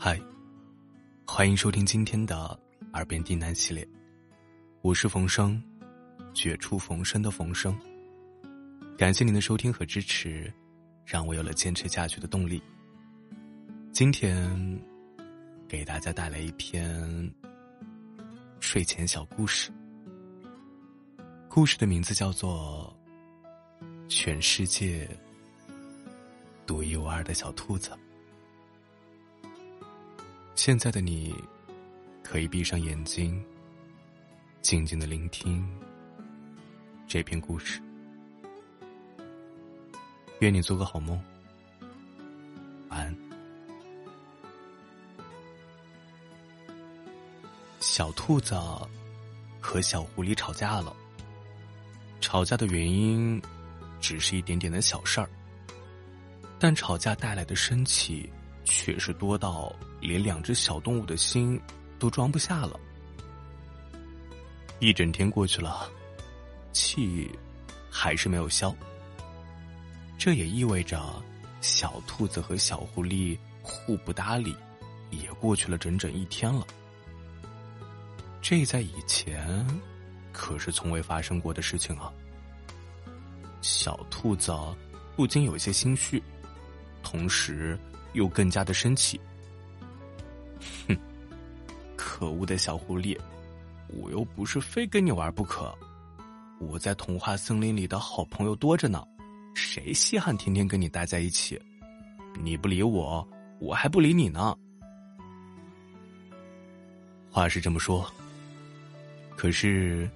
嗨，欢迎收听今天的《耳边低喃》系列，我是冯生，绝处逢生的冯生。感谢您的收听和支持，让我有了坚持下去的动力。今天给大家带来一篇睡前小故事，故事的名字叫做《全世界独一无二的小兔子》。现在的你，可以闭上眼睛，静静的聆听这篇故事。愿你做个好梦，晚安。小兔子和小狐狸吵架了，吵架的原因只是一点点的小事儿，但吵架带来的生气却是多到。连两只小动物的心都装不下了。一整天过去了，气还是没有消。这也意味着小兔子和小狐狸互不搭理，也过去了整整一天了。这在以前可是从未发生过的事情啊！小兔子不禁有些心虚，同时又更加的生气。哼，可恶的小狐狸，我又不是非跟你玩不可。我在童话森林里的好朋友多着呢，谁稀罕天天跟你待在一起？你不理我，我还不理你呢。话是这么说，可是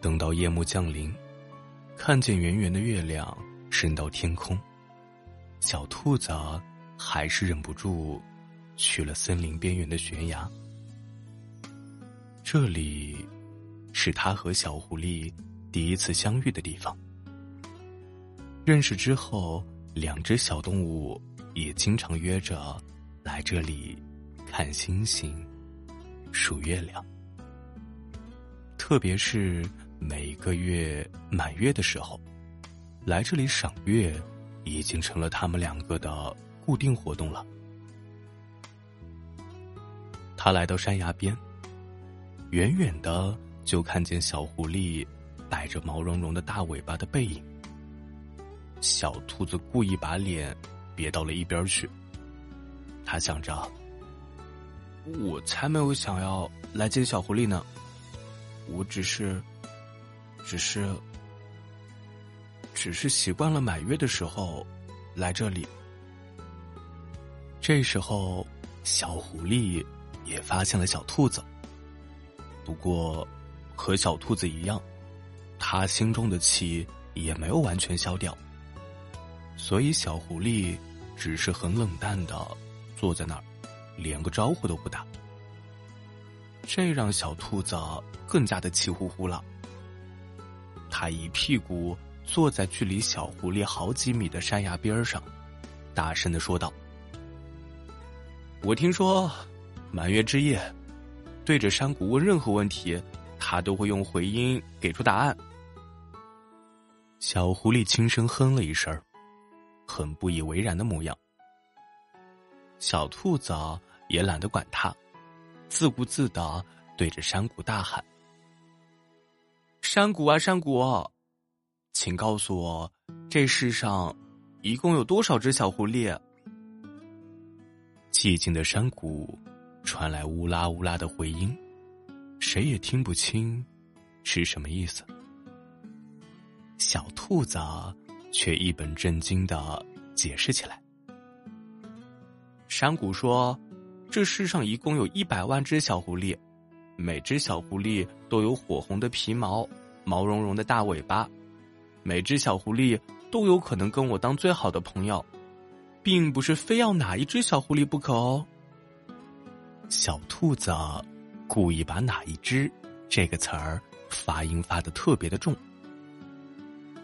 等到夜幕降临，看见圆圆的月亮升到天空，小兔子还是忍不住。去了森林边缘的悬崖，这里是他和小狐狸第一次相遇的地方。认识之后，两只小动物也经常约着来这里看星星、数月亮。特别是每个月满月的时候，来这里赏月已经成了他们两个的固定活动了。他来到山崖边，远远的就看见小狐狸带着毛茸茸的大尾巴的背影。小兔子故意把脸别到了一边去。他想着：“我才没有想要来接小狐狸呢，我只是，只是，只是习惯了满月的时候来这里。”这时候，小狐狸。也发现了小兔子，不过和小兔子一样，他心中的气也没有完全消掉，所以小狐狸只是很冷淡的坐在那儿，连个招呼都不打。这让小兔子更加的气呼呼了。他一屁股坐在距离小狐狸好几米的山崖边上，大声的说道：“我听说。”满月之夜，对着山谷问任何问题，他都会用回音给出答案。小狐狸轻声哼了一声，很不以为然的模样。小兔子也懒得管他，自顾自的对着山谷大喊：“山谷啊，山谷，请告诉我，这世上一共有多少只小狐狸？”寂静的山谷。传来乌拉乌拉的回音，谁也听不清是什么意思。小兔子却一本正经的解释起来：“山谷说，这世上一共有一百万只小狐狸，每只小狐狸都有火红的皮毛、毛茸茸的大尾巴，每只小狐狸都有可能跟我当最好的朋友，并不是非要哪一只小狐狸不可哦。”小兔子故意把“哪一只”这个词儿发音发的特别的重，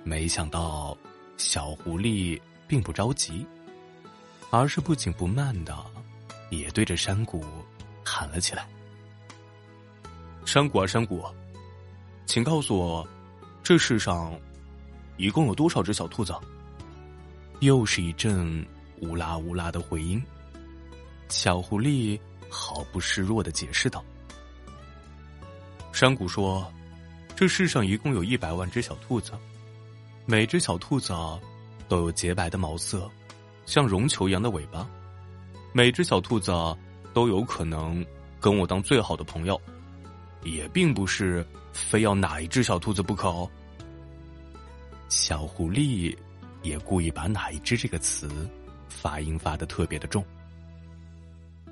没想到小狐狸并不着急，而是不紧不慢的也对着山谷喊了起来：“山谷啊，山谷，请告诉我，这世上一共有多少只小兔子？”又是一阵乌拉乌拉的回音。小狐狸毫不示弱的解释道：“山谷说，这世上一共有一百万只小兔子，每只小兔子都有洁白的毛色，像绒球一样的尾巴，每只小兔子都有可能跟我当最好的朋友，也并不是非要哪一只小兔子不可哦。”小狐狸也故意把“哪一只”这个词发音发的特别的重。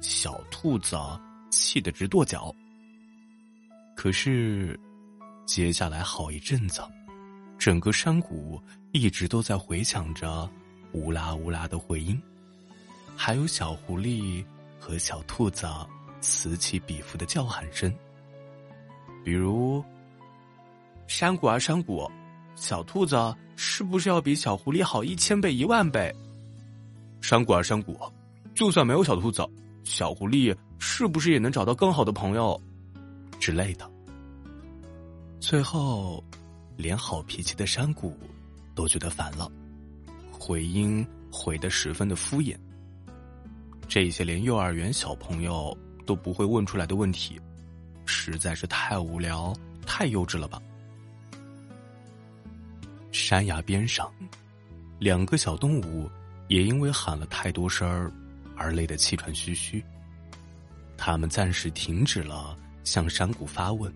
小兔子气得直跺脚。可是，接下来好一阵子，整个山谷一直都在回响着“乌拉乌拉”的回音，还有小狐狸和小兔子此起彼伏的叫喊声。比如：“山谷啊山谷，小兔子是不是要比小狐狸好一千倍、一万倍？”山谷啊山谷，就算没有小兔子。小狐狸是不是也能找到更好的朋友，之类的？最后，连好脾气的山谷都觉得烦了，回音回的十分的敷衍。这些连幼儿园小朋友都不会问出来的问题，实在是太无聊、太幼稚了吧？山崖边上，两个小动物也因为喊了太多声儿。而累得气喘吁吁，他们暂时停止了向山谷发问，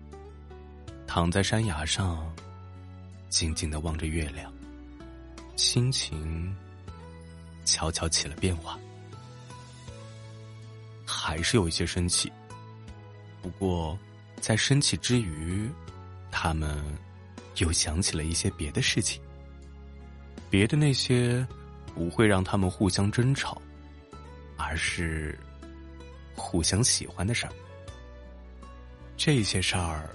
躺在山崖上，静静的望着月亮，心情悄悄起了变化，还是有一些生气。不过，在生气之余，他们又想起了一些别的事情，别的那些不会让他们互相争吵。而是互相喜欢的事儿，这些事儿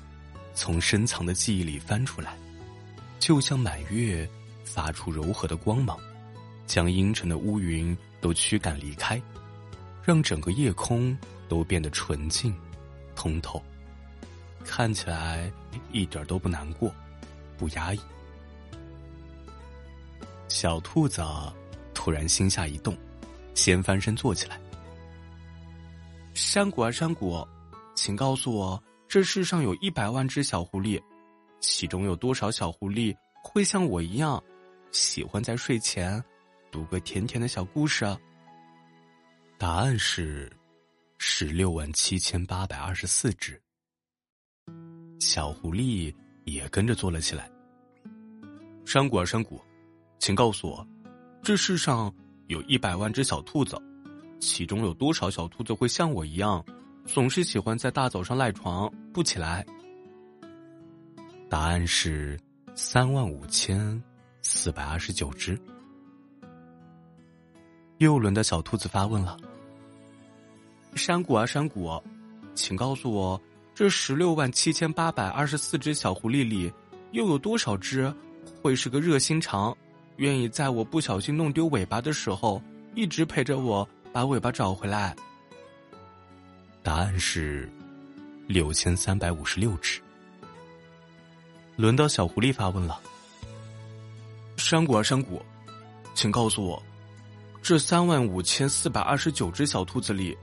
从深藏的记忆里翻出来，就像满月发出柔和的光芒，将阴沉的乌云都驱赶离开，让整个夜空都变得纯净、通透，看起来一点都不难过、不压抑。小兔子突然心下一动。先翻身坐起来。山谷啊山谷，请告诉我，这世上有一百万只小狐狸，其中有多少小狐狸会像我一样，喜欢在睡前读个甜甜的小故事啊？答案是十六万七千八百二十四只。小狐狸也跟着坐了起来。山谷啊山谷，请告诉我，这世上。有一百万只小兔子，其中有多少小兔子会像我一样，总是喜欢在大早上赖床不起来？答案是三万五千四百二十九只。又轮到小兔子发问了：“山谷啊山谷，请告诉我，这十六万七千八百二十四只小狐狸里，又有多少只会是个热心肠？”愿意在我不小心弄丢尾巴的时候，一直陪着我把尾巴找回来。答案是六千三百五十六只。轮到小狐狸发问了：“山谷啊山谷，请告诉我，这三万五千四百二十九只小兔子里，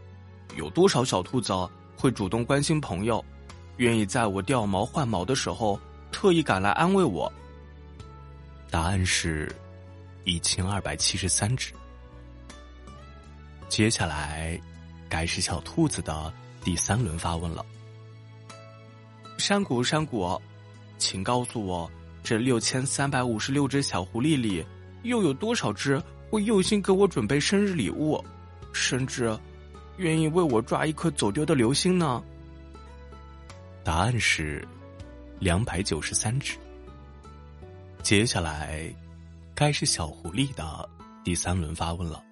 有多少小兔子会主动关心朋友，愿意在我掉毛换毛的时候特意赶来安慰我？”答案是。一千二百七十三只。接下来，该是小兔子的第三轮发问了。山谷，山谷，请告诉我，这六千三百五十六只小狐狸里，又有多少只会用心给我准备生日礼物，甚至愿意为我抓一颗走丢的流星呢？答案是两百九十三只。接下来。该是小狐狸的第三轮发问了。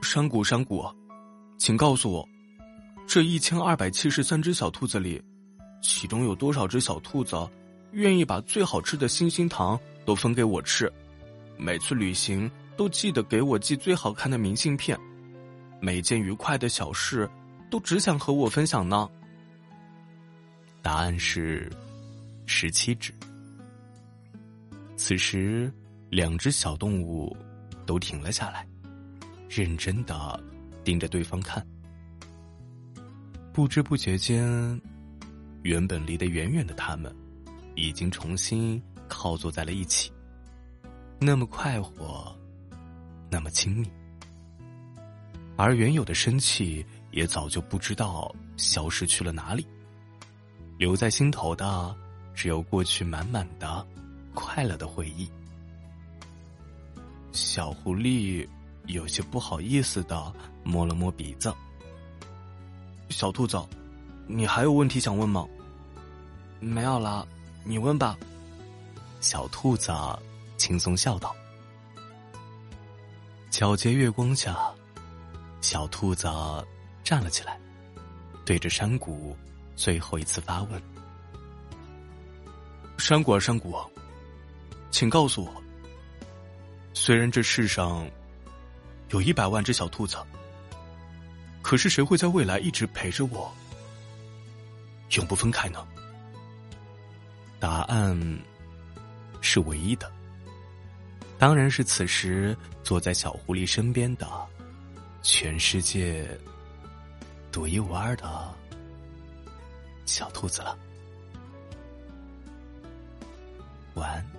山谷，山谷，请告诉我，这一千二百七十三只小兔子里，其中有多少只小兔子愿意把最好吃的星星糖都分给我吃？每次旅行都记得给我寄最好看的明信片，每件愉快的小事都只想和我分享呢？答案是十七只。此时，两只小动物都停了下来，认真的盯着对方看。不知不觉间，原本离得远远的他们，已经重新靠坐在了一起。那么快活，那么亲密，而原有的生气也早就不知道消失去了哪里。留在心头的，只有过去满满的快乐的回忆。小狐狸有些不好意思的摸了摸鼻子。小兔子，你还有问题想问吗？没有了，你问吧。小兔子。轻松笑道：“皎洁月光下，小兔子站了起来，对着山谷最后一次发问：‘山谷啊，山谷，请告诉我，虽然这世上有一百万只小兔子，可是谁会在未来一直陪着我，永不分开呢？’答案是唯一的。”当然是此时坐在小狐狸身边的，全世界独一无二的小兔子了。晚安。